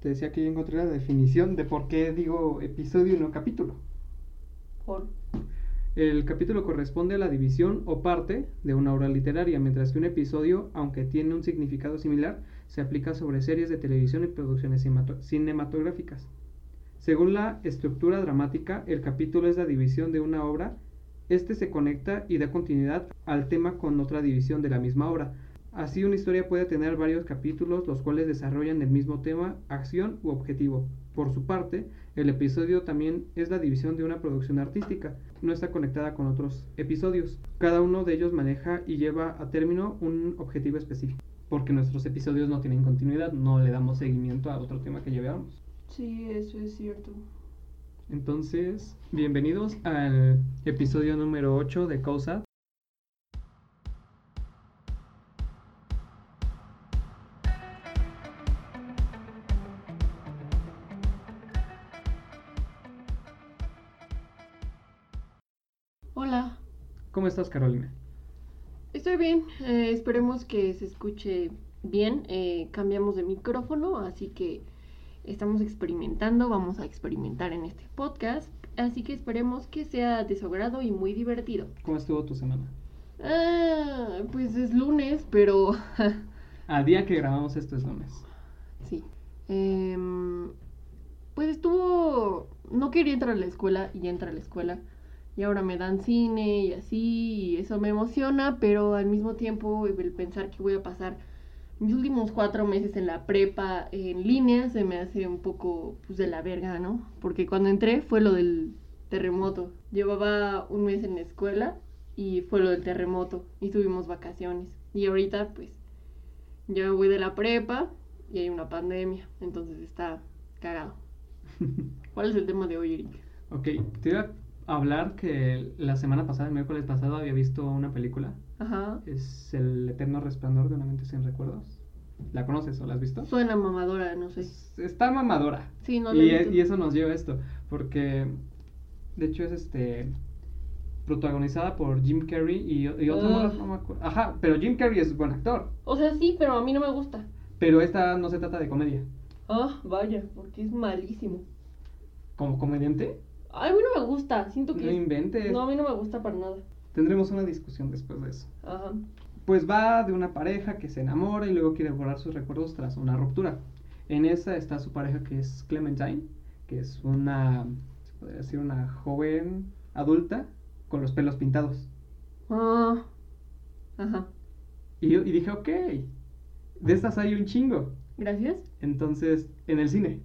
Te decía que yo encontré la definición de por qué digo episodio y no capítulo. Por. El capítulo corresponde a la división o parte de una obra literaria, mientras que un episodio, aunque tiene un significado similar, se aplica sobre series de televisión y producciones cinematográficas. Según la estructura dramática, el capítulo es la división de una obra. Este se conecta y da continuidad al tema con otra división de la misma obra. Así una historia puede tener varios capítulos los cuales desarrollan el mismo tema, acción u objetivo. Por su parte, el episodio también es la división de una producción artística, no está conectada con otros episodios. Cada uno de ellos maneja y lleva a término un objetivo específico, porque nuestros episodios no tienen continuidad, no le damos seguimiento a otro tema que llevamos. Sí, eso es cierto. Entonces, bienvenidos al episodio número 8 de Causa. ¿Cómo estás, Carolina? estoy bien. eh, esperemos que se escuche bien. eh, cambiamos de micrófono, así que estamos experimentando. Vamos a experimentar en este podcast. Así que esperemos que sea de su agrado y muy divertido. ¿Cómo estuvo tu semana? Ah, pues es lunes, pero Al día que grabamos esto es lunes. sí. Em, pues estuvo. No quería entrar a la escuela y entra a la escuela. Y ahora me dan cine y así, y eso me emociona, pero al mismo tiempo el pensar que voy a pasar mis últimos cuatro meses en la prepa en línea se me hace un poco pues, de la verga, ¿no? Porque cuando entré fue lo del terremoto. Llevaba un mes en la escuela y fue lo del terremoto y tuvimos vacaciones. Y ahorita pues yo voy de la prepa y hay una pandemia, entonces está cagado. ¿Cuál es el tema de hoy, Eric? Ok, te iba a hablar que la semana pasada, el miércoles pasado, había visto una película. Ajá. Es El Eterno Resplandor de una mente sin recuerdos. ¿La conoces o la has visto? Suena mamadora, no sé. Es- Está mamadora. Sí, no la y, e- y eso nos lleva a esto, porque de hecho es este protagonizada por Jim Carrey y, y otro Ah. no me acuerdo. Ajá, pero Jim Carrey es buen actor, O sea, sí, pero a mí no me gusta. pero esta no se trata de comedia. Ah, vaya, porque es malísimo. Como comediante, a mí no me gusta, siento que... no es- inventes. No, a mí no me gusta para nada. Tendremos una discusión después de eso. Ajá. Pues va de una pareja que se enamora y luego quiere borrar sus recuerdos tras una ruptura. En esa está su pareja que es Clementine, que es una, se podría decir, una joven adulta con los pelos pintados. Ah. Ajá. Y, yo, y dije, ok, de estas hay un chingo. Gracias. Entonces, en el cine.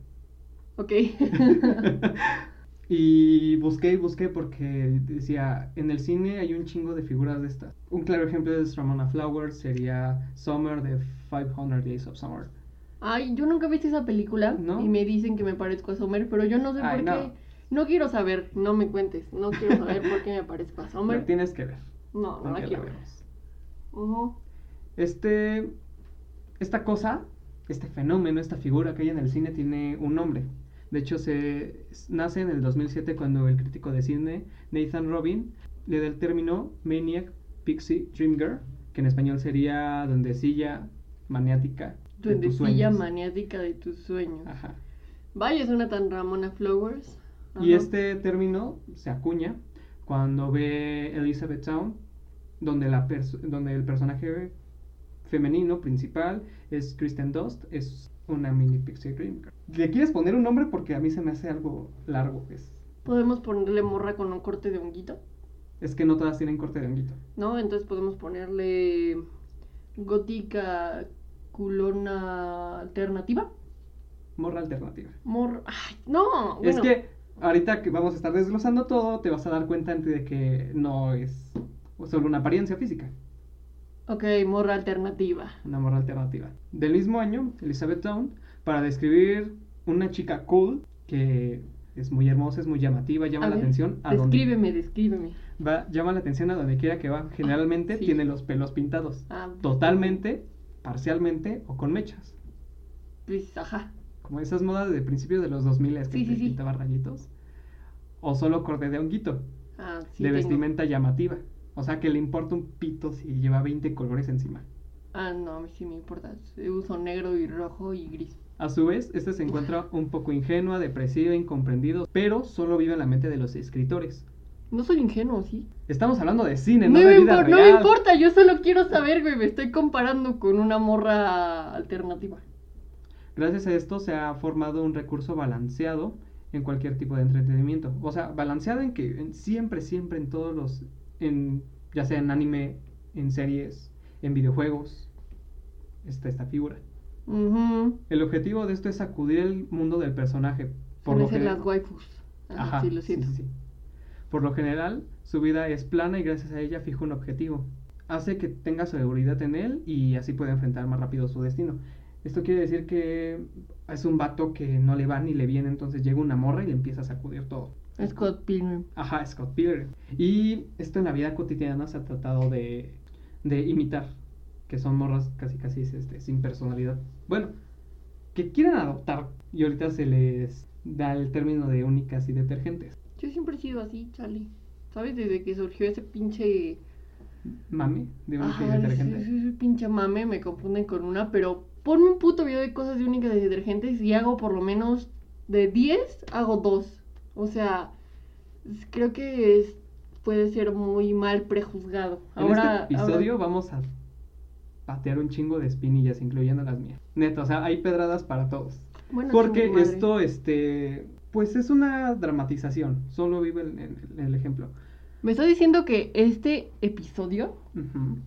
Ok. y busqué y busqué porque decía, en el cine hay un chingo de figuras de estas. Un claro ejemplo es Ramona Flowers, sería Summer de 500 Days of Summer. Ay, yo nunca he visto esa película ¿No? y me dicen que me parezco a Summer, pero yo no sé Ay, por no. qué. No quiero saber, no me cuentes. No quiero saber por qué me parezco a La Summer. tienes que ver. No, no la quiero ver. Este, esta cosa, este fenómeno, esta figura que hay en el cine tiene un nombre. De hecho, se nace en el 2007 cuando el crítico de cine Nathan Robin le da el término Maniac Pixie Dream Girl, que en español sería duendecilla maniática de tus Duendecilla sueños. maniática de tus sueños. Ajá. Vaya, suena tan Ramona Flowers. Y este término se acuña cuando ve Elizabeth Town, donde, la donde el personaje femenino principal es Kristen Dust, es una mini pixie dream. girl. ¿Le quieres poner un nombre? Porque a mí se me hace algo largo. Es, Podemos ponerle morra con un corte de honguito, es que no todas tienen corte de honguito. ¿no? Entonces podemos ponerle gótica culona alternativa. Morra alternativa. Morra. Ay, no. Es que ahorita que vamos a estar desglosando todo, te vas a dar cuenta de que no es solo una apariencia física. Ok, morra alternativa. una morra alternativa. Del mismo año, Elizabeth Town, para describir una chica cool que es muy hermosa, es muy llamativa, llama A la ver, atención a donde Descríbeme, descríbeme. va, llama la atención a donde quiera que va. Generalmente sí. tiene los pelos pintados, Ah, totalmente, parcialmente o con mechas. Pues, ajá. Como esas modas de principios de los 2000 que Sí, te sí, sí. pintaba rayitos. O solo corte de honguito, Ah, sí de tengo. vestimenta llamativa. O sea que le importa un pito si lleva 20 colores encima. Ah, no, a mí sí me importa. Uso negro y rojo y gris. A su vez, este se encuentra un poco ingenua, depresiva, incomprendido, pero solo vive en la mente de los escritores. No soy ingenuo, ¿sí? Estamos hablando de cine, no, No, de vida impor- no real. me importa, yo solo quiero saber, güey. Me estoy comparando con una morra alternativa. Gracias a esto se ha formado un recurso balanceado en cualquier tipo de entretenimiento. O sea, balanceado en que siempre, siempre en todos los, en, ya sea en anime, en series, en videojuegos, está esta figura. El objetivo de esto es sacudir el mundo del personaje. Por lo que... las waifus. Ajá, sí, lo siento. sí, sí. Por lo general, su vida es plana y gracias a ella fija un objetivo. Hace que tenga seguridad en él y así puede enfrentar más rápido su destino. Esto quiere decir que es un vato que no le va ni le viene, entonces llega una morra y le empieza a sacudir todo. Scott Pilgrim. Ajá, Scott Pilgrim. Y esto en la vida cotidiana se ha tratado de, de imitar, que son morras casi casi este, sin personalidad. Bueno, que quieren adoptar y ahorita se les da el término de únicas y detergentes. Yo siempre he sido así, chale. ¿Sabes? Desde que surgió ese pinche. Mami, de única y Ajá, detergente. ese, ese pinche mame me confunden con una, pero ponme un puto video de cosas de únicas y detergentes y hago por lo menos de 10, hago dos. O sea, creo que es- puede ser muy mal prejuzgado. En Ahora, este episodio vamos a patear un chingo de espinillas, incluyendo las mías. Neta, o sea, hay pedradas para todos. bueno, Porque esto, este, pues es una dramatización. Solo vive en, en- en el ejemplo. Me está diciendo que este episodio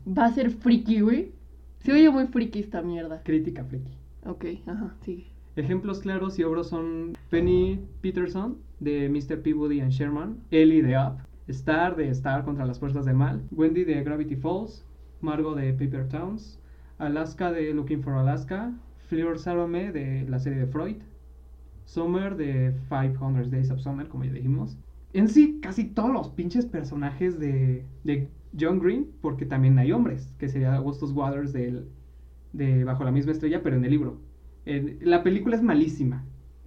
va a ser friki, güey. Se oye muy friki esta mierda. Crítica friki. Ok, ajá, sigue. Ejemplos claros y obros son Penny Peterson de Mr. Peabody and Sherman, Ellie de Up, Star de Star contra las fuerzas del mal, Wendy de Gravity Falls, Margot de Paper Towns, Alaska de Looking for Alaska, Fleur Salome de la serie de Freud, Summer de 500 Days of Summer, como ya dijimos. En sí, casi todos los pinches personajes de, de John Green, porque también hay hombres, que sería Augustus Waters de Bajo la misma estrella, pero en el libro. La película es malísima,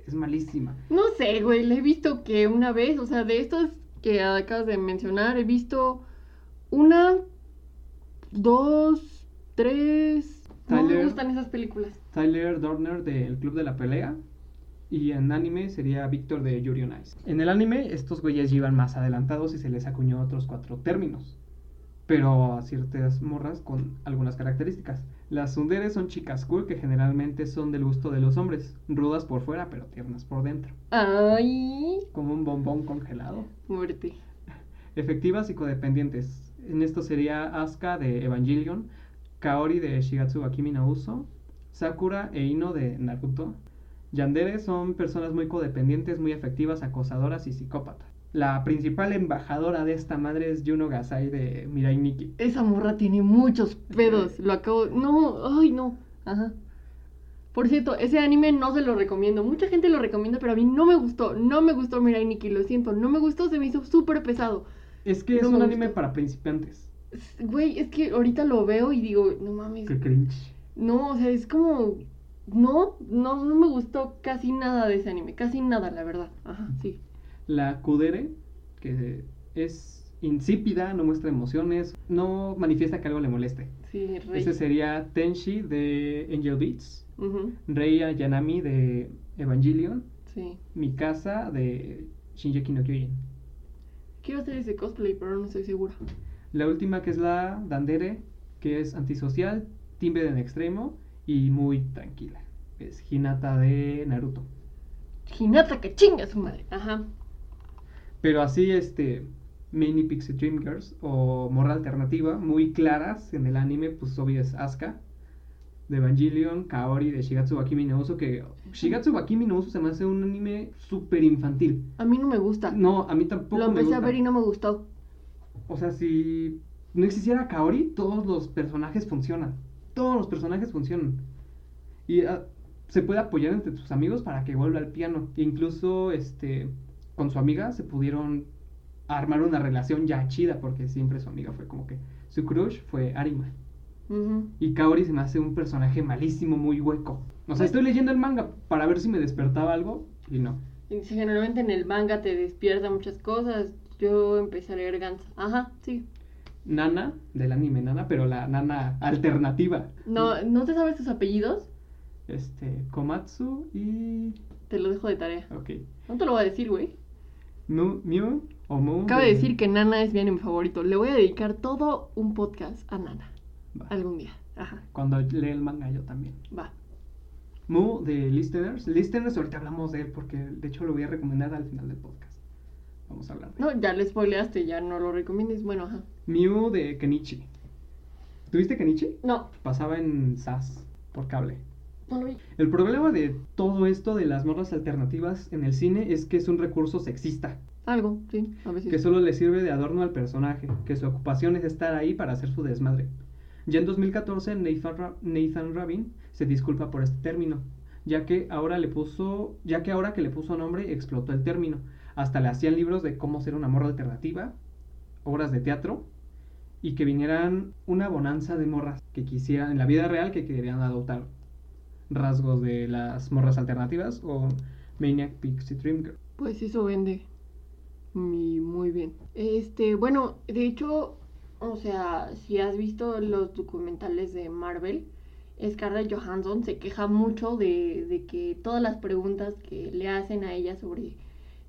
es malísima. No sé, güey, le he visto que una vez, o sea, de estos que acabas de mencionar, he visto una, dos, tres. No me Tyler. gustan esas películas. Tyler Dorner de El Club de la Pelea. Y en anime sería Víctor de Yuri on Ice. En el anime, estos güeyes llevan más adelantados y se les acuñó otros cuatro términos. Pero a ciertas morras con algunas características. Las sunderes son chicas cool que generalmente son del gusto de los hombres. Rudas por fuera, pero tiernas por dentro. Ay, Como un bombón congelado. muerte. Efectivas y codependientes. En esto sería Asuka de Evangelion, Kaori de Shigatsu wa Kimi no Uso, Sakura e Ino de Naruto. Yandere son personas muy codependientes, muy efectivas, acosadoras y psicópatas. La principal embajadora de esta madre es Yuno Gasai de Mirai Nikki. Esa morra tiene muchos pedos. Lo acabo. No, ay, no. Ajá. Por cierto, ese anime no se lo recomiendo. Mucha gente lo recomienda, pero a mí no me gustó. No me gustó Mirai Nikki, lo siento. No me gustó, se me hizo súper pesado. Es que es un me anime gustó. para principiantes. Güey, es que ahorita lo veo y digo, no mames. Qué cringe. No, o sea, es como. No, no, no me gustó casi nada de ese anime. Casi nada, la verdad. Ajá, sí. La Kudere, que es insípida, no muestra emociones, no manifiesta que algo le moleste. Sí, rey. Ese sería Tenshi de Angel Beats, Ujú, Rei Ayanami de Evangelion, sí. Mikasa de Shinjeki no Kyojin. Quiero hacer ese cosplay, pero no estoy segura. La última que es la Dandere, que es antisocial, timbre en extremo y muy tranquila. Es Hinata de Naruto. Hinata, que chinga su madre. Ajá. Pero así, este, Mini Pixie Dream Girls o Morra Alternativa, muy claras en el anime, pues obvio es Asuka de Evangelion, Kaori de Shigatsu wa Kimi no Uso, que Shigatsu wa Kimi no Uso se me hace un anime súper infantil. A mí no me gusta. No, a mí tampoco Lo me empecé a ver y no me gustó. O sea, si no existiera Kaori, todos los personajes funcionan. Todos los personajes funcionan. Y ah, se puede apoyar entre tus amigos para que vuelva al piano. E incluso este con su amiga se pudieron armar una relación ya chida porque siempre su amiga fue como que su crush fue Arima. Y Kaori se me hace un personaje malísimo, muy hueco. O sea, estoy leyendo el manga para ver si me despertaba algo y no. Generalmente en el manga te despierta muchas cosas. Yo empecé a leer Gantz. Ajá, sí. Nana, del anime Nana, pero la Nana alternativa. No, ¿no te sabes sus apellidos? Este, Komatsu y... Te lo dejo de tarea. Ok. No te lo voy a decir, güey. Mew o Mu. Cabe de- decir que Nana es mi anime favorito. Le voy a dedicar todo un podcast a Nana. Va. Algún día. Ajá, Cuando lee el manga yo también. va. Mu de Listeners. Listeners, ahorita hablamos de él porque de hecho lo voy a recomendar al final del podcast. Vamos a hablar de él. No, ya le spoileaste, ya no lo recomiendes. Bueno, ajá. Mew de Kenichi. ¿Tuviste Kenichi? No, Pasaba en SAS por cable. El problema de todo esto de las morras alternativas en el cine es que es un recurso sexista, Algo, sí, a veces. que solo le sirve de adorno al personaje, que su ocupación es estar ahí para hacer su desmadre. Ya en 2014 Nathan, Ra- Nathan Rabin se disculpa por este término, ya que ahora le puso, ya que ahora que le puso nombre explotó el término. Hasta le hacían libros de cómo ser una morra alternativa, obras de teatro y que vinieran una bonanza de morras que quisieran en la vida real que querían adoptar rasgos de las morras alternativas o Maniac Pixie Dream Girl. Pues eso vende. Mi- muy bien. Este, bueno, de hecho, o sea, si has visto los documentales de Marvel, Scarlett Johansson se queja mucho de, de que todas las preguntas que le hacen a ella sobre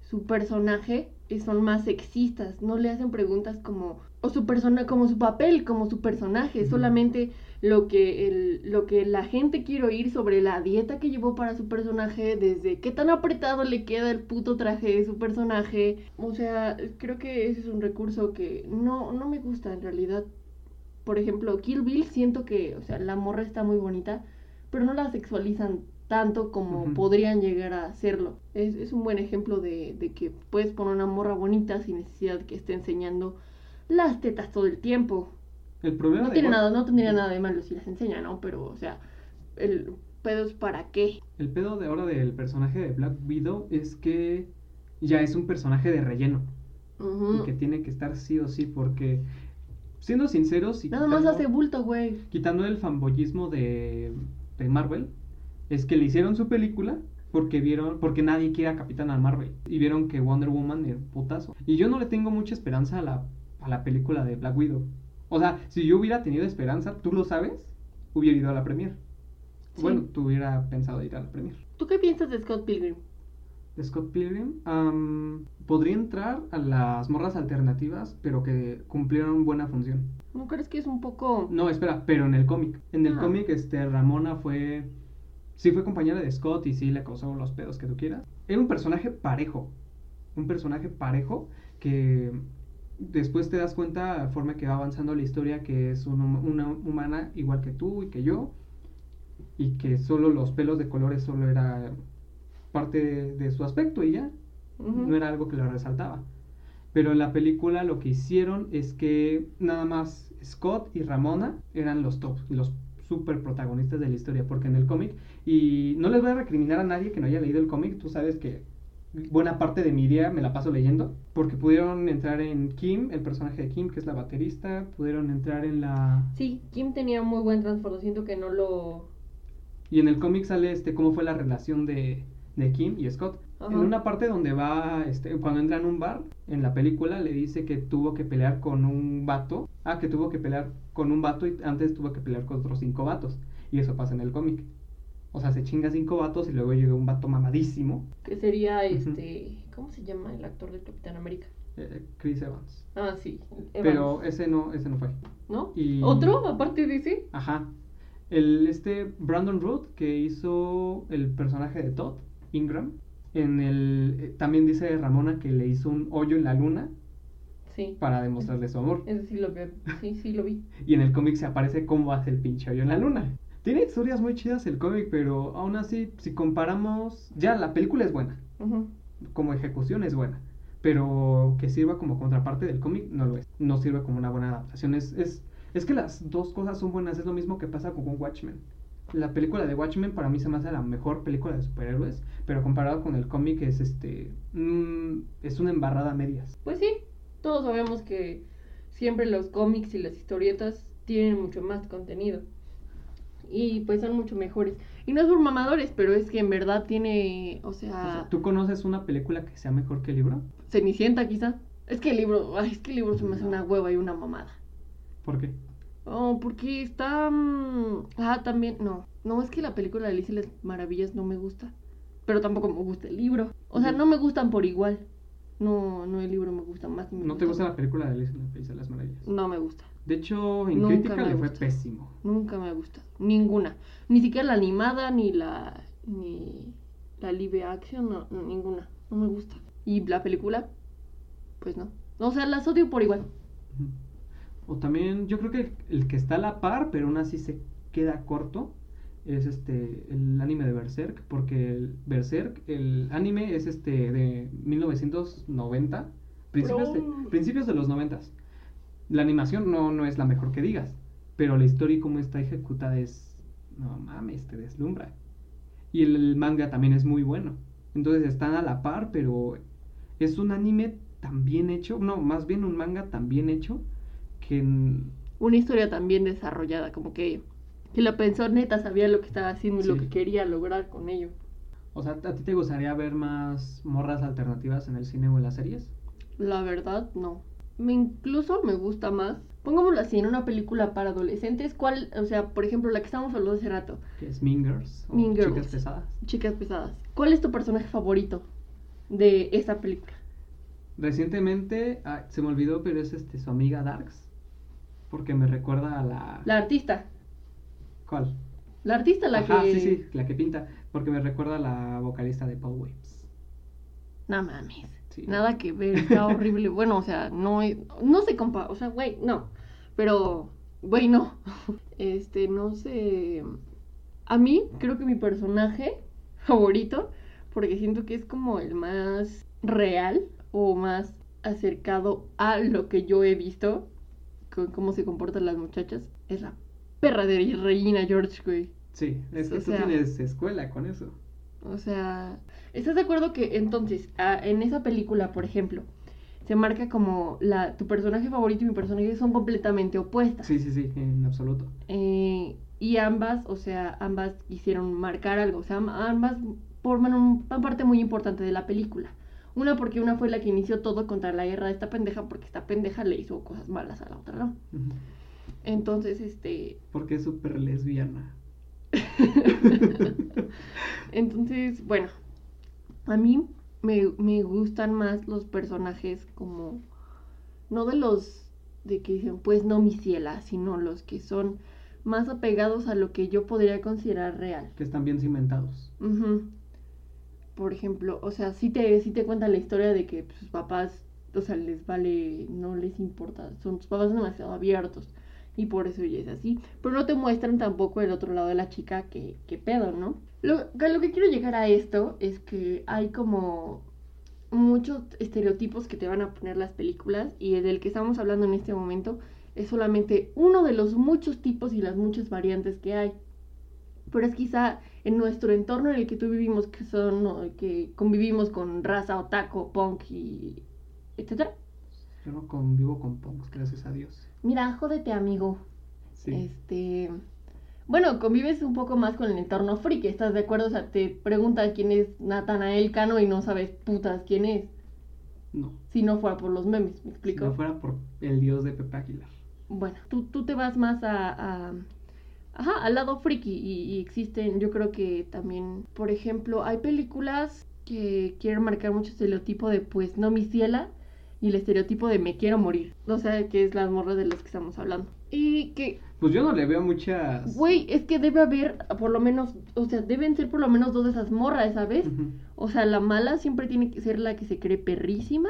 su personaje son más sexistas. No le hacen preguntas como o su persona como su papel, como su personaje, solamente lo que el, lo que la gente quiere oír sobre la dieta que llevó para su personaje, desde qué tan apretado le queda el puto traje de su personaje. O sea, creo que ese es un recurso que no, no me gusta en realidad. Por ejemplo, Kill Bill siento que, o sea, la morra está muy bonita, pero no la sexualizan tanto como podrían llegar a hacerlo. Es, es un buen ejemplo de, de que puedes poner una morra bonita sin necesidad que esté enseñando las tetas todo el tiempo. El problema No tiene nada, no tendría nada de malo si las enseña, ¿no? Pero, o sea, el pedo es para qué. El pedo de ahora del personaje de Black Widow es que ya es un personaje de relleno y que tiene que estar sí o sí porque siendo sinceros y Nada más quitando- hace bulto, güey. quitando el fanboyismo de, de Marvel, es que le hicieron su película porque vieron, porque nadie quiere a Capitana Marvel y vieron que Wonder Woman era un putazo. Y yo no le tengo mucha esperanza a la, a la película de Black Widow. O sea, si yo hubiera tenido esperanza, tú lo sabes, hubiera ido a la premier. Sí. Bueno, tú hubiera pensado ir a la premier. ¿Tú qué piensas de Scott Pilgrim? De Scott Pilgrim, podría entrar a las morras alternativas, pero que cumplieron buena función. ¿No crees que es un poco... No, espera, pero en el cómic. En el Ah. cómic, este, Ramona fue. Sí, fue compañera de Scott y sí le causó los pedos que tú quieras. Era un personaje parejo. Un personaje parejo que después te das cuenta, la forma que va avanzando la historia, que es un una humana igual que tú y que yo. Y que solo los pelos de colores solo era parte de, de su aspecto y ya no era algo que lo resaltaba. Pero en la película lo que hicieron es que nada más Scott y Ramona eran los top, los super protagonistas de la historia, porque en el cómic, y no les voy a recriminar a nadie que no haya leído el cómic, tú sabes que buena parte de mi día me la paso leyendo, porque pudieron entrar en Kim, el personaje de Kim, que es la baterista, pudieron entrar en la... Sí, Kim tenía muy buen transporte, siento que no lo... Y en el cómic sale este cómo fue la relación de, de Kim y Scott. Ajá. En una parte donde va, este, cuando entra en un bar, en la película le dice que tuvo que pelear con un vato. Ah, que tuvo que pelear con un vato y antes tuvo que pelear con otros cinco vatos. Y eso pasa en el cómic. O sea, se chinga cinco vatos y luego llega un vato mamadísimo, Que sería este... ¿Cómo se llama el actor del Capitán América? eh, Chris Evans. Ah, sí. Evans, Pero ese no, ese no fue. ¿No? y- ¿Otro? Aparte de ese. Ajá. El, este Brandon Root, que hizo el personaje de Todd, Ingram, en el, eh, también dice Ramona que le hizo un hoyo en la luna Sí. para demostrarle su amor. Ese sí lo vi. Sí, sí lo vi. Y en el cómic se aparece cómo hace el pinche hoyo en la luna. Tiene historias muy chidas el cómic, pero aún así, si comparamos, ya la película es buena, como ejecución es buena, pero que sirva como contraparte del cómic no lo es. No sirve como una buena adaptación. Es, es, es que las dos cosas son buenas, es lo mismo que pasa con Watchmen. La película de Watchmen para mí se me hace la mejor película de superhéroes, pero comparado con el cómic es este mm, es una embarrada a medias. Pues sí, todos sabemos que siempre los cómics y las historietas tienen mucho más contenido. Y pues son mucho mejores. Y no es por mamadores, pero es que en verdad tiene, o O sea, sea, ¿Tú conoces una película que sea mejor que el libro? Cenicienta quizá. Es que el libro, ay, es que el libro se me hace una hueva y una mamada. ¿Por qué? Oh, porque está... mm, Ah, también... No, no, es que la película de Alicia y las Maravillas no me gusta. Pero tampoco me gusta el libro. O sea, no me gustan por igual. No, no el libro me gusta más. ni me ¿No te gusta más. la película de Alicia de las Maravillas? No me gusta. De hecho, en Nunca crítica le fue pésimo. Nunca me ha gustado. Ninguna. Ni siquiera la animada, ni la. ni la live action, no, no, ninguna. No me gusta. Y la película, pues no. O sea, las odio por igual. O también, yo creo que el que está a la par, pero aún así se queda corto, es este el anime de Berserk, porque el Berserk, el anime es este de 1990, principios de, Bro. principios de los 90. La animación no, no es la mejor que digas, pero la historia y cómo está ejecutada es, no mames, te deslumbra. Y el, el manga también es muy bueno. Entonces están a la par, pero es un anime tan bien hecho, no, más bien un manga tan bien hecho que Una historia tan bien desarrollada, como que. que lo pensó neta, sabía lo que estaba haciendo y lo que quería lograr con ello. o sea, ¿a ti te gustaría ver más morras alternativas en el cine o en las series? La verdad, no. Me incluso me gusta más. Pongámoslo así, en una película para adolescentes, ¿cuál? O sea, por ejemplo, la que estábamos hablando hace rato, Que es Mean Girls o Mean Chicas. Pesadas. Chicas Pesadas. ¿Cuál es tu personaje favorito de esa película? Recientemente, ah, se me olvidó, pero es este su amiga Darks. Porque me recuerda a la... La artista. ¿Cuál? La artista, la Ajá, que. sí, sí, la que pinta. Porque me recuerda a la vocalista de Paul Waves. No mames. Sí. Nada que ver, está horrible. Bueno, o sea, no, no se compa, o sea, güey, no. Pero, güey, no. Este, no sé. A mí, creo que mi personaje favorito, porque siento que es como el más real o más acercado a lo que yo he visto, con cómo se comportan las muchachas, es la perra de Regina George, güey. Sí, es que O tú sea- tienes escuela con eso. O sea, ¿estás de acuerdo que entonces, ah, en esa película, por ejemplo, se marca como la, tu personaje favorito y mi personaje son completamente opuestas? Sí, sí, sí, en absoluto. Eh, y ambas, o sea, ambas quisieron marcar algo, o sea, am- ambas forman un- una parte muy importante de la película. Una porque una fue la que inició todo contra la guerra de esta pendeja, porque esta pendeja le hizo cosas malas a la otra, ¿no? Entonces, este, Porque es súper lesbiana. Entonces, bueno, a mí me, me gustan más los personajes como, no de los de que dicen, pues no mi ciela, sino los que son más apegados a lo que yo podría considerar real. que están bien cimentados. Por ejemplo, o sea, sí te, sí te cuentan la historia de que pues, sus papás, o sea, les vale, no les importa, son sus papás demasiado abiertos y por eso ella es así. Pero no te muestran tampoco el otro lado de la chica que, que pedo, ¿no? Lo, lo que quiero llegar a esto es que hay como muchos estereotipos que te van a poner las películas y el del que estamos hablando en este momento es solamente uno de los muchos tipos y las muchas variantes que hay pero es quizá en nuestro entorno en el que tú vivimos, que son, que convivimos con raza, otaku, punk y etcétera. Yo no convivo con punks, gracias a Dios. Mira, jódete, amigo. Sí. Este, bueno, convives un poco más con el entorno friki, ¿estás de acuerdo? O sea, te preguntas quién es Nathanael Cano y no sabes putas quién es, No. si no fuera por los memes, ¿me Si explico? no fuera por el dios de Pepe Aguilar. Bueno, tú, tú te vas más a, a- ajá, al lado friki y, y existen, yo creo que también, por ejemplo, hay películas que quieren marcar mucho estereotipo de pues no mi ciela y el estereotipo de me quiero morir. O sea, que es las morras de las que estamos hablando. Y que, Pues yo no le veo muchas. güey, es que debe haber por lo menos, o sea, deben ser por lo menos dos de esas morras, ¿sabes? Ujú. O sea, la mala siempre tiene que ser la que se cree perrísima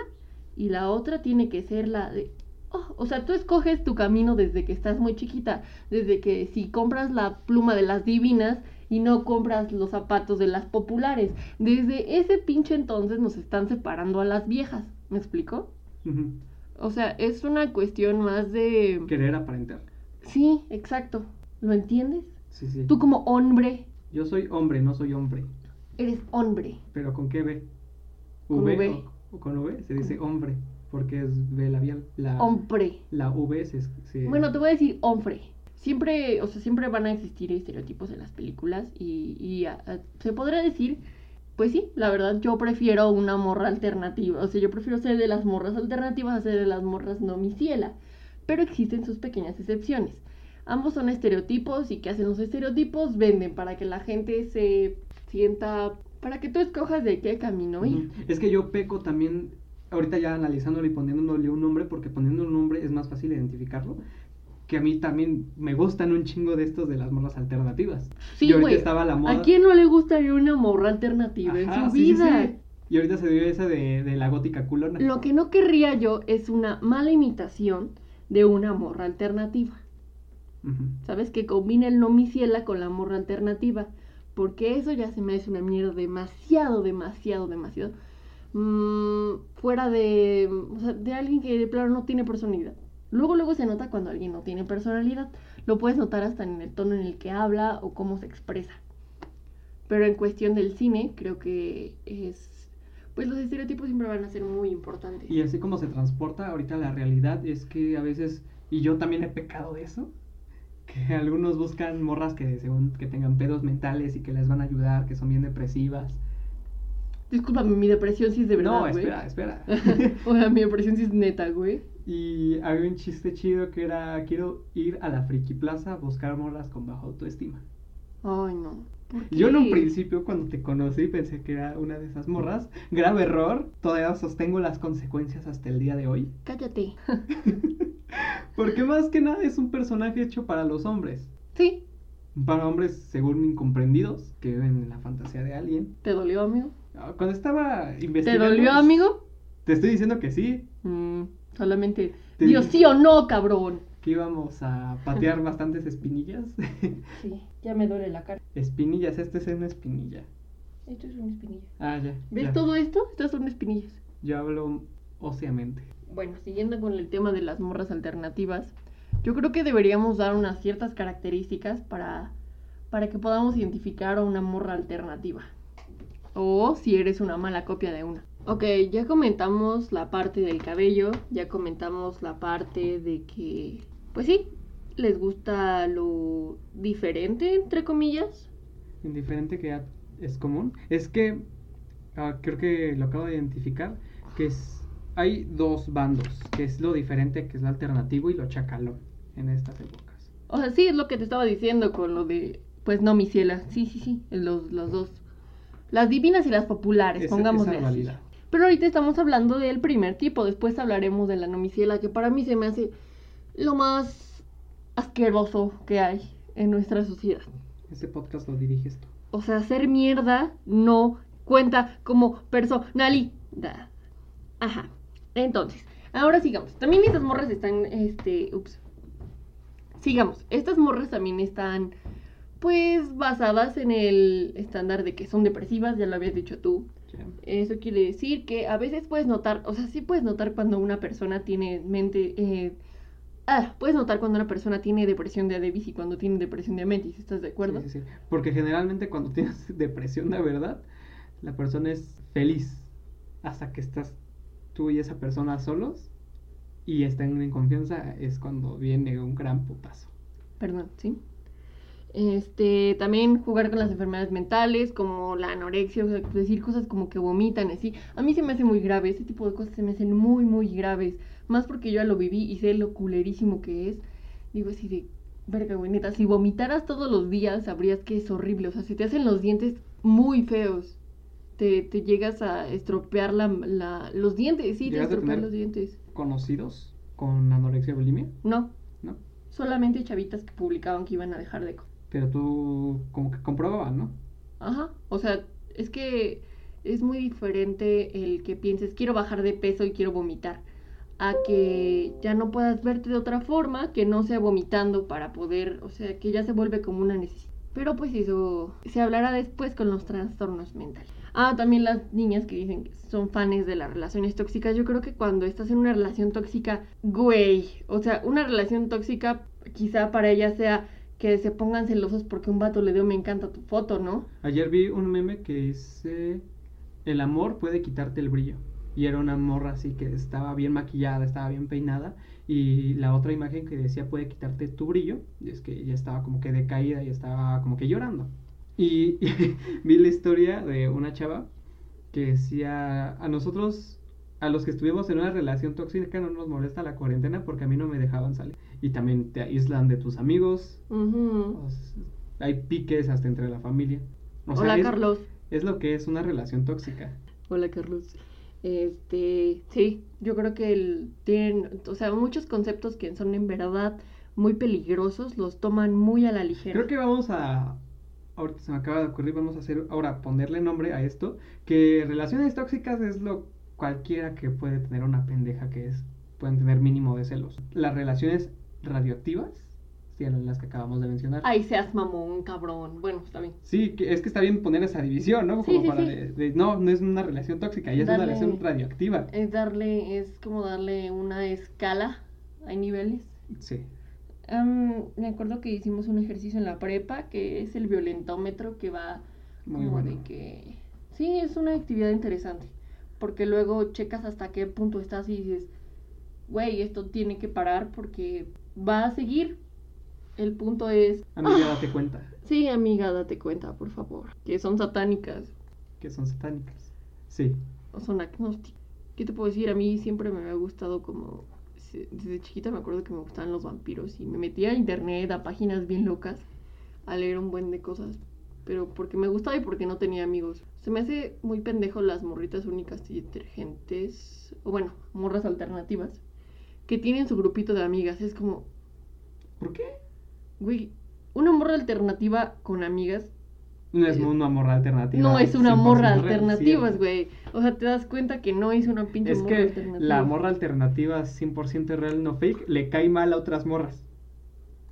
y la otra tiene que ser la de... oh, o sea, tú escoges tu camino desde que estás muy chiquita, desde que si compras la pluma de las divinas y no compras los zapatos de las populares. Desde ese pinche entonces nos están separando a las viejas. ¿Me explico? O sea, es una cuestión más de... Querer aparentar. Sí, exacto. ¿Lo entiendes? Sí, sí. Tú como hombre, Yo soy hombre, no soy hombre. eres hombre. ¿Pero con qué B? Con ¿V? V. O, o con V? Se dice hombre. Porque es V labial. La, Hombre. la V se, se- Bueno, te voy a decir hombre. Siempre, o sea, siempre van a existir estereotipos en las películas y, y a- a- se podría decir, pues sí, la verdad yo prefiero una morra alternativa, o sea, yo prefiero ser de las morras alternativas a ser de las morras no mi ciela. pero existen sus pequeñas excepciones. Ambos son estereotipos y que hacen los estereotipos venden para que la gente se sienta, para que tú escojas de qué camino ir. Es que yo peco también, ahorita ya analizándolo y poniéndole un nombre, porque poniendo un nombre es más fácil identificarlo. Que a mí también me gustan un chingo de estos de las morras alternativas. Sí, y ahorita estaba la moda. ¿A quién no le gustaría una morra alternativa en su sí, vida? sí. Y ahorita se dio esa de, de la gótica culona. Lo que no querría yo es una mala imitación de una morra alternativa. ¿Sabes? Que combine el no mi ciela con la morra alternativa. Porque eso ya se me hace una mierda demasiado, demasiado, demasiado. mm, fuera de, o sea, de alguien que de plano no tiene personalidad. Luego, luego se nota cuando alguien no tiene personalidad. Lo puedes notar hasta en el tono en el que habla o cómo se expresa. Pero en cuestión del cine, creo que es. Pues los estereotipos siempre van a ser muy importantes. Y así como se transporta ahorita la realidad es que a veces, y yo también he pecado de eso, que algunos buscan morras que según que tengan pedos mentales y que les van a ayudar, que son bien depresivas. Discúlpame, mi depresión sí es de verdad, no, espera, espera. o sea, mi depresión sí es neta, güey. Y había un chiste chido que era, quiero ir a la Friki Plaza a buscar morras con bajo autoestima. Ay, no. ¿Por Yo en un principio cuando te conocí pensé que era una de esas morras. Grave error, todavía sostengo las consecuencias hasta el día de hoy. Cállate. Porque más que nada es un personaje hecho para los hombres. Sí, Para hombres según incomprendidos que viven en la fantasía de alguien. ¿te dolió, amigo? Ah, Cuando estaba ¿Te investigando... dolió, amigo? Te estoy diciendo que sí, Mm, solamente. Te Dios, dije- sí o no, cabrón. que íbamos a patear bastantes espinillas. Sí, ya me duele la cara. espinillas, este es una espinilla. Esto es una espinilla. Ah, ya. ¿Ves ya. todo esto? Estas son espinillas. Yo hablo óseamente. Bueno, siguiendo con el tema de las morras alternativas, yo creo que deberíamos dar unas ciertas características para, para que podamos identificar a una morra alternativa. O si eres una mala copia de una. Ok, ya comentamos la parte del cabello, ya comentamos la parte de que, pues sí, les gusta lo diferente, entre comillas. indiferente que ya es común es que ah, creo que lo acabo de identificar que es hay dos bandos que es lo diferente que es lo alternativo y lo chacalón en estas épocas O sea, sí, es lo que te estaba diciendo con lo de, pues no, mi ciela. Sí, sí, sí, los, los dos. Las divinas y las populares, Esa- pongámosle esa. Pero ahorita estamos hablando del primer tipo, después hablaremos de la nomiciela, que para mí se me hace lo más asqueroso que hay en nuestra sociedad. este podcast lo diriges tú O sea, hacer mierda no cuenta como personalidad. Ajá. Entonces, ahora sigamos. También estas morras están, este, ups. Sigamos. Estas morras también están, pues, basadas en el estándar de que son depresivas, ya lo habías dicho tú. Eso quiere decir que a veces puedes notar, o sea, sí puedes notar cuando una persona tiene mente, eh, ah, puedes notar cuando una persona tiene depresión de Adebis y cuando tiene depresión de Amentis, ¿estás de acuerdo? Sí, sí, sí. porque generalmente cuando tienes depresión de verdad la persona es feliz hasta que estás tú y esa persona solos y están en confianza es cuando viene un gran putazo Perdón, ¿sí? Este, también jugar con las enfermedades mentales, como la anorexia, o sea, decir cosas como que vomitan, así. A mí se me hace muy grave, ese tipo de cosas se me hacen muy, muy graves. Más porque yo ya lo viví y sé lo culerísimo que es. Digo así de, verga, güey, neta, si vomitaras todos los días, sabrías que es horrible. O sea, se te hacen los dientes muy feos. Te, te llegas a estropear la, la- los dientes, sí, te ¿Llegaste a estropean los dientes. conocidos con anorexia bulimia No, no solamente chavitas que publicaban que iban a dejar de comer. Pero tú como que comprobabas no Ajá, o sea, es que es muy diferente el que pienses quiero bajar de peso y quiero vomitar, a que ya no puedas verte de otra forma, que no sea vomitando para poder, o sea, que ya se vuelve como una necesidad. Pero pues eso se hablará después con los trastornos mentales. Ah, también las niñas que dicen que son fans de las relaciones tóxicas. Yo creo que cuando estás en una relación tóxica, güey, o sea, una relación tóxica quizá para ellas sea que se pongan celosos porque un vato le dio me encanta tu foto, ¿no? ayer vi un meme que dice el amor puede quitarte el brillo y era una morra así que estaba bien maquillada estaba bien peinada y la otra imagen que decía puede quitarte tu brillo y es que ella estaba como que decaída y estaba como que llorando y, vi la historia de una chava que decía a nosotros a los que estuvimos en una relación tóxica no nos molesta la cuarentena porque a mí no me dejaban salir. Y también te aíslan de tus amigos. O hay piques hasta entre la familia. O sea, Hola, es, Carlos. Es lo que es una relación tóxica. Hola, Carlos. Este, sí, yo creo que el, tienen, o sea, muchos conceptos que son en verdad muy peligrosos los toman muy a la ligera. Creo que vamos a. Ahorita se me acaba de ocurrir, vamos a hacer ahora ponerle nombre a esto. Que relaciones tóxicas es lo cualquiera que puede tener una pendeja que es. Pueden tener mínimo de celos. Las relaciones radioactivas, sí, las que acabamos de mencionar. Ay, seas mamón, cabrón. Bueno, está bien. Sí, que es que está bien poner esa división, ¿no? Como sí, para sí. de- de- no, no es una relación tóxica, ya es una relación radioactiva. Es darle, es como darle una escala. Hay niveles. Sí. Am, me acuerdo que hicimos un ejercicio en la prepa que es el violentómetro que va Muy como bueno. de que sí es una actividad interesante porque luego checas hasta qué punto estás y dices güey esto tiene que parar porque va a seguir. El punto es Amiga, Ah, date cuenta. sí amiga date cuenta por favor que son satánicas. Que son satánicas. Sí. o son agnósticas. Qué te puedo decir a mí siempre me ha gustado como desde chiquita me acuerdo que me gustaban los vampiros y me metía a internet a páginas bien locas a leer un buen de cosas pero porque me gustaba y porque no tenía amigos. Se me hace muy pendejo las morritas únicas y detergentes o bueno morras alternativas que tienen su grupito de amigas es como ¿Por qué? güey una morra alternativa con amigas No es una morra alternativa. no es una 100% morra alternativa, güey. O sea, te das cuenta que no es una pinche Es morra que alternativa. la morra alternativa 100% real, no fake, le cae mal a otras morras.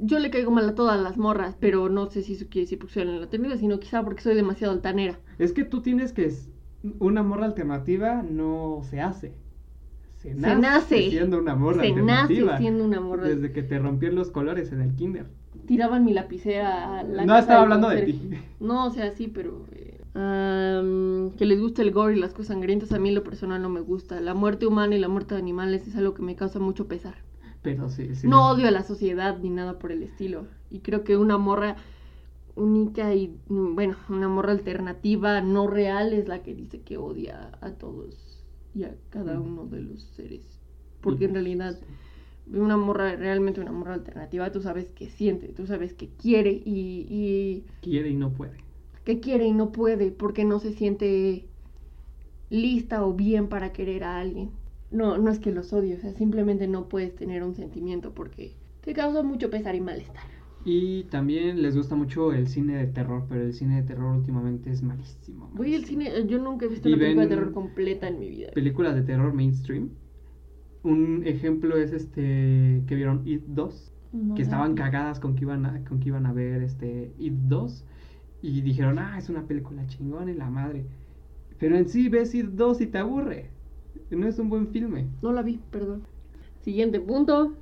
Yo le caigo mal a todas las morras, pero no sé si eso quiere decir porque soy alternativa, sino quizá porque soy demasiado altanera. Es que tú tienes que. Una morra alternativa no se hace. Se nace, nace. siendo una morra Se nace alternativa. siendo una morra. Desde que te rompieron los colores en el kinder. Tiraban mi lapicera a la No estaba hablando de ti. No, o sea, sí, pero... eh, que les gusta el gore y las cosas sangrientas, a mí en lo personal no me gusta. La muerte humana y la muerte de animales es algo que me causa mucho pesar. Pero sí, sí. no odio a la sociedad ni nada por el estilo. Y creo que una morra única y, bueno, una morra alternativa, no real, es la que dice que odia a todos y a cada uno de los seres. Porque en realidad, una morra, realmente una morra alternativa, tú sabes que siente, tú sabes que quiere y, y Quiere y no puede. que quiere y no puede porque no se siente lista o bien para querer a alguien. No, no es que los odie, o sea, simplemente no puedes tener un sentimiento porque te causa mucho pesar y malestar. Y también les gusta mucho el cine de terror, pero el cine de terror últimamente es malísimo. Voy al malísimo. cine, yo nunca he visto Y una película de terror completa en mi vida. Películas de terror mainstream. Un ejemplo es este que vieron It 2, No, que estaban cagadas con que iban a, con que iban a ver este It 2 y dijeron, "Ah, es una película chingona y la madre." Pero en sí ves It 2 y te aburre. No es un buen filme. No la vi, perdón. Siguiente punto.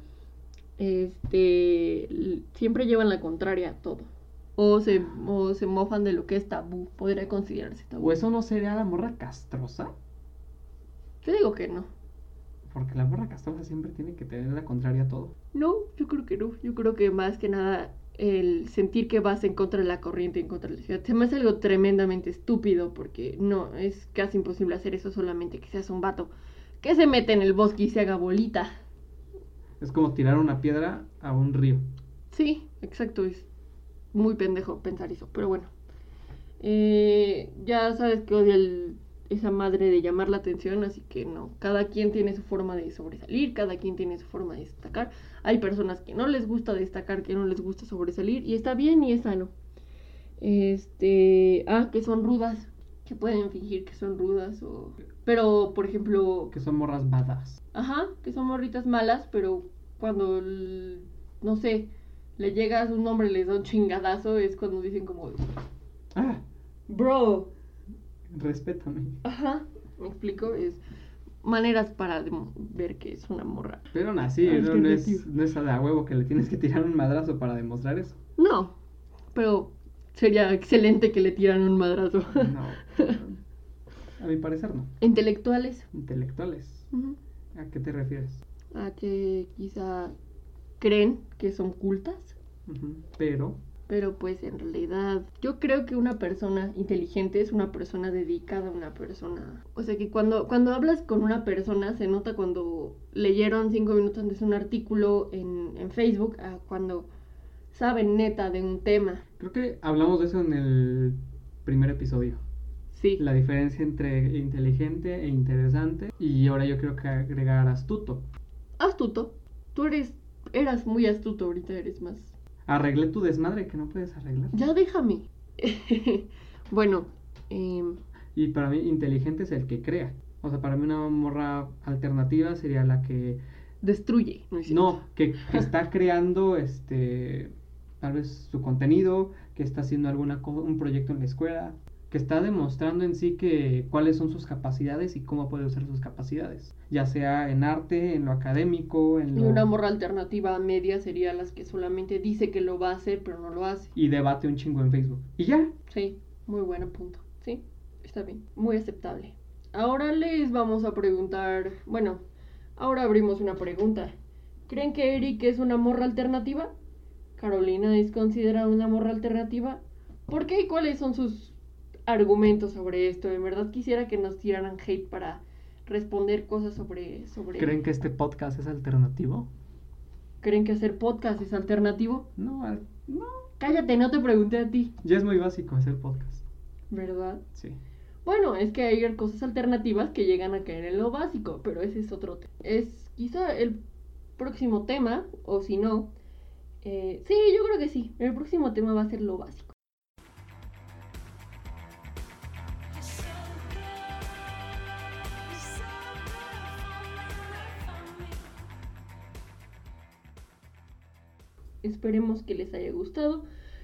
Este, siempre llevan la contraria a todo. O se, o se mofan de lo que es tabú. Podría considerarse tabú. ¿O eso no sería la morra castrosa? Yo digo que no. Porque la morra castrosa siempre tiene que tener la contraria a todo. No, yo creo que no. Yo creo que más que nada el sentir que vas en contra de la corriente, en contra de la ciudad, se me hace algo tremendamente estúpido porque no, es casi imposible hacer eso solamente que seas un vato que se mete en el bosque y se haga bolita. Es como tirar una piedra a un río. Sí, exacto, es muy pendejo pensar eso, pero bueno. Eh, ya sabes que odia el- esa madre de llamar la atención, así que no, cada quien tiene su forma de sobresalir, cada quien tiene su forma de destacar. Hay personas que no les gusta destacar, que no les gusta sobresalir, y está bien y es sano. Este, ah, que son rudas, que pueden fingir que son rudas o... Pero, por ejemplo, Que son morras badass. Ajá, que son morritas malas, pero cuando, no sé, le llegas un hombre y les da un chingadazo, es cuando dicen como, Ah, bro, respétame. ajá, me explico, es maneras para dem- ver que es una morra. Pero aún así, no, no es, no es a de a huevo que le tienes que tirar un madrazo para demostrar eso. No, pero sería excelente que le tiran un madrazo. No. A mi parecer no. Intelectuales, Intelectuales. ¿A qué te refieres? a que quizá creen que son cultas, Pero Pero pues en realidad yo creo que una persona inteligente es una persona dedicada, una persona... O sea que cuando, cuando hablas con una persona se nota cuando leyeron cinco minutos antes un artículo en, en Facebook a cuando saben neta de un tema. Creo que hablamos de eso en el primer episodio. Sí. La diferencia entre inteligente e interesante. Y ahora yo creo que agregar astuto. Astuto. Tú eres... Eras muy astuto, ahorita eres más Arreglé tu desmadre que no puedes arreglar. Ya déjame. bueno, eh, Y para mí, inteligente es el que crea. O sea, para mí una morra alternativa sería la que... destruye. ¿no que está creando este tal vez su contenido, que está haciendo alguna un proyecto en la escuela, que está demostrando en sí que cuáles son sus capacidades y cómo puede usar sus capacidades, ya sea en arte, en lo académico, en Y una morra alternativa media sería las que solamente dice que lo va a hacer, pero no lo hace. y debate un chingo en Facebook. Y ya, Sí, muy buen punto. Sí, está bien. Muy aceptable. Ahora les vamos a preguntar. Bueno, ahora abrimos una pregunta. ¿Creen que Eric es una morra alternativa? ¿Carolina es considerada una morra alternativa? ¿Por qué y cuáles son sus argumentos sobre esto? En verdad quisiera que nos tiraran hate para responder cosas sobre. sobre... ¿creen que este podcast es alternativo? ¿Creen que hacer podcast es alternativo? No, al- no. Cállate, no te pregunté a ti. Ya es muy básico hacer podcast. ¿Verdad? Sí. Bueno, es que hay cosas alternativas que llegan a caer en lo básico, pero ese es otro tema. Es quizá el próximo tema, o si no, eh, sí, yo creo que sí. El próximo tema va a ser lo básico. Esperemos que les haya gustado.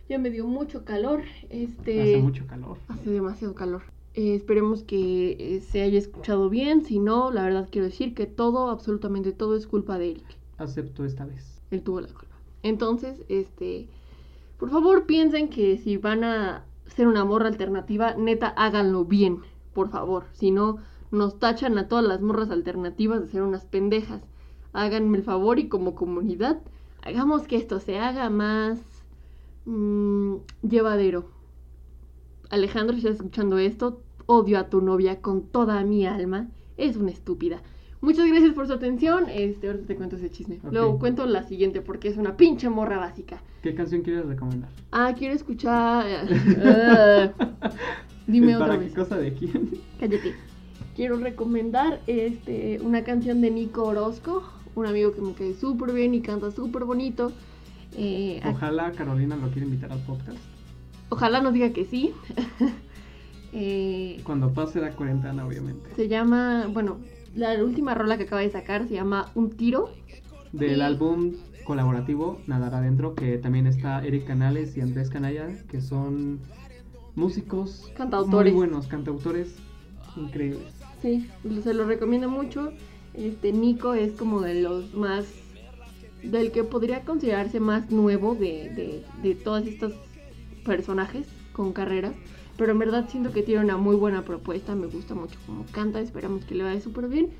Ya me dio mucho calor. Este Hace mucho calor. Hace demasiado calor. Eh, esperemos que eh, se haya escuchado bien. Si no, la verdad quiero decir que todo, absolutamente todo es culpa de Eric. Acepto esta vez. Él tuvo la culpa. Entonces, este, por favor piensen que si van a ser una morra alternativa, neta, háganlo bien, por favor. Si no, nos tachan a todas las morras alternativas de ser unas pendejas. Háganme el favor y como comunidad, hagamos que esto se haga más mm, llevadero. Alejandro, si estás escuchando esto, odio a tu novia con toda mi alma. Es una estúpida. Muchas gracias por su atención. Este, ahorita te cuento ese chisme. Luego cuento la siguiente porque es una pinche morra básica. ¿Qué canción quieres recomendar? Ah, quiero escuchar. Ah, dime otra ¿Para vez. qué cosa de quién? Cállate. Quiero recomendar este, una canción de Nico Orozco, un amigo que me cae súper bien y canta súper bonito. Eh, Ojalá Carolina lo quiera invitar al podcast. ojalá nos diga que sí. Eh, Cuando pase la cuarentena, obviamente. se llama, bueno, la última rola que acaba de sacar se llama Un tiro. Del Y- álbum colaborativo Nadar Adentro, que también está Eric Canales y Andrés Canalla, que son músicos Cantautores. muy buenos, cantautores increíbles. Sí, se lo recomiendo mucho. Este Nico es como de los más del que podría considerarse más nuevo de, de, de todos estos personajes con carrera. Pero en verdad siento que tiene una muy buena propuesta. Me gusta mucho cómo canta. Esperamos que le vaya súper bien.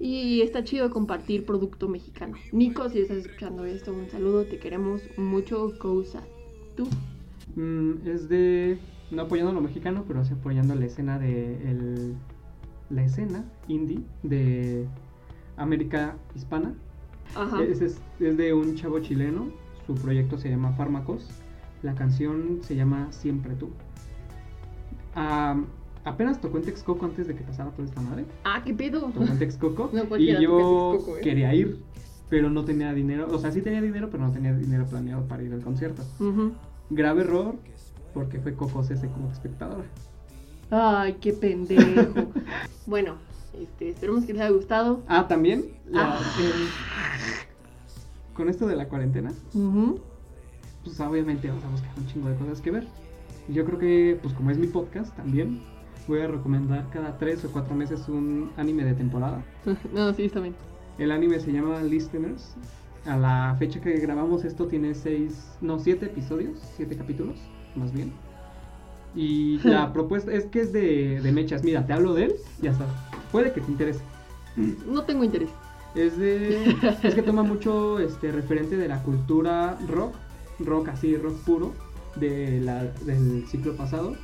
Y está chido compartir producto mexicano. Nico, si estás escuchando esto, un saludo. Te queremos mucho, Cousa. ¿Tú? Mm, es de, no apoyando a lo mexicano, pero sí apoyando la escena de, el- la escena indie de América Hispana. Ajá. Es, es- es de un chavo chileno, su proyecto se llama Fármacos, la canción se llama Siempre tú. Am, apenas tocó en Texcoco antes de que pasara toda esta madre, Ah, ¿qué pedo? tocó en Texcoco No y yo Texcoco, ¿eh? quería ir, pero no tenía dinero, o sea, sí tenía dinero, pero no tenía dinero planeado para ir al concierto. Grave error, porque fue Coco ese como espectadora. Ay, qué pendejo. bueno, este, esperemos que les haya gustado. Ah, también, la- Ah. con esto de la cuarentena, pues obviamente vamos a buscar un chingo de cosas que ver. Yo creo que, pues como es mi podcast también, voy a recomendar cada tres o cuatro meses un anime de temporada. no, sí, está bien. El anime se llama Listeners. A la fecha que grabamos esto tiene seis, no, siete episodios, siete capítulos, más bien. Y la propuesta es que es de, de mechas. Mira, te hablo de él ya está. Puede que te interese. No tengo interés. Es de. es que toma mucho este referente de la cultura rock. Rock así, rock puro. De la, del ciclo pasado.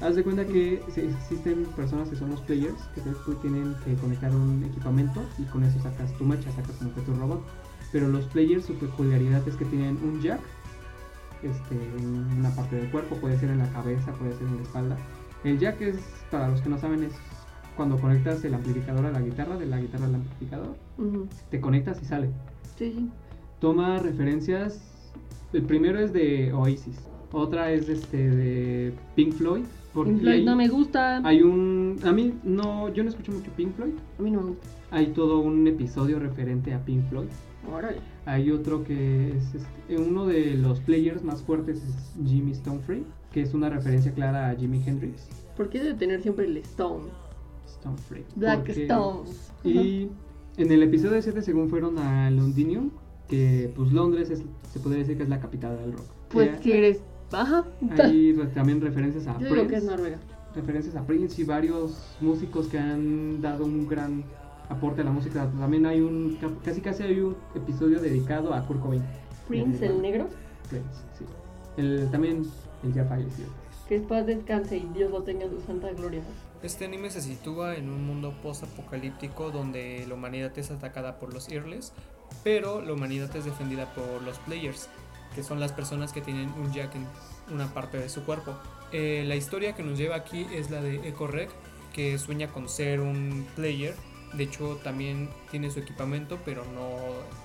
Haz de cuenta que existen personas que son los players, que tú tienen que conectar un equipamiento y con eso sacas tu mecha, sacas como que tu robot. Pero los players, su peculiaridad es que tienen un jack este, en una parte del cuerpo, puede ser en la cabeza, puede ser en la espalda. El jack es, para los que no saben, es cuando conectas el amplificador a la guitarra, de la guitarra al amplificador, te conectas y sale. Sí. Toma referencias. El primero es de Oasis. Otra es este de Pink Floyd. Porque Pink Floyd hay, no me gusta. hay un. A mí no. Yo no escucho mucho Pink Floyd. A mí no me gusta. Hay todo un episodio referente a Pink Floyd. Órale. Hay otro que es. este, uno de los players más fuertes es Jimmy Stonefree. Que es una referencia clara a Jimi Hendrix. ¿Por qué debe tener siempre el Stone? Stonefree. Black porque- Stones. Y en el episodio 7, según fueron a Londinium, que pues Londres es, se podría decir que es la capital del rock. Pues si eres. Ajá. Hay re- también referencias a Yo digo que es Prince, Noruega. referencias a Prince y varios músicos que han dado un gran aporte a la música. También hay un, ca- casi casi hay un episodio dedicado a Kurt Cobain. Prince el negro. Prince, sí. El, también el ya fallecido. Que paz descanse y Dios lo tenga en su santa gloria. Este anime se sitúa en un mundo post-apocalíptico donde la humanidad es atacada por los Earless, pero la humanidad es defendida por los Players, que son las personas que tienen un jack en una parte de su cuerpo. Eh, la historia que nos lleva aquí es la de Echo Rec, que sueña con ser un player. De hecho, también tiene su equipamiento, pero no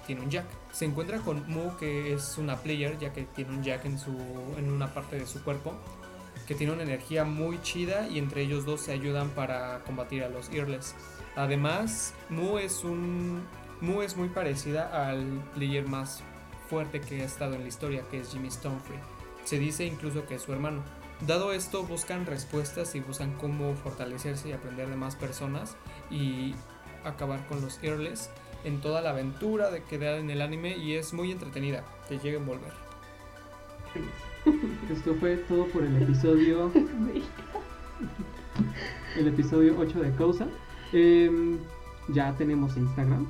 tiene un jack. Se encuentra con Mu, que es una player, ya que tiene un jack en, su, en una parte de su cuerpo que tiene una energía muy chida y entre ellos dos se ayudan para combatir a los Earless. Además, Mu es un Mu es muy parecida al player más fuerte que ha estado en la historia, que es Jimmy Stonefree. Se dice incluso que es su hermano. Dado esto, buscan respuestas y buscan cómo fortalecerse y aprender de más personas y acabar con los Earless en toda la aventura de que da en el anime y es muy entretenida, te llega a envolver. Esto fue todo por el episodio el episodio 8 de Causa. Em, ya tenemos Instagram.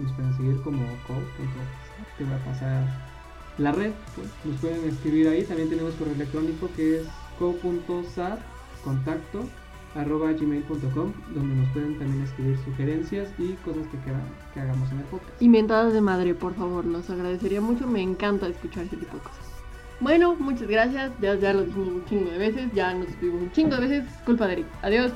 Nos pueden seguir como co.sat. Te voy a pasar la red. pues, nos pueden escribir ahí. También tenemos correo electrónico que es co.sat contacto arroba gmail.com donde nos pueden también escribir sugerencias y cosas que que hagamos en el podcast. Y mentadas de madre, por favor, los agradecería mucho. Me encanta escuchar ese tipo de cosas. Bueno, muchas gracias. Ya, ya lo dijimos un chingo de veces. Ya nos despedimos un chingo de veces. Culpa de Eric. Adiós.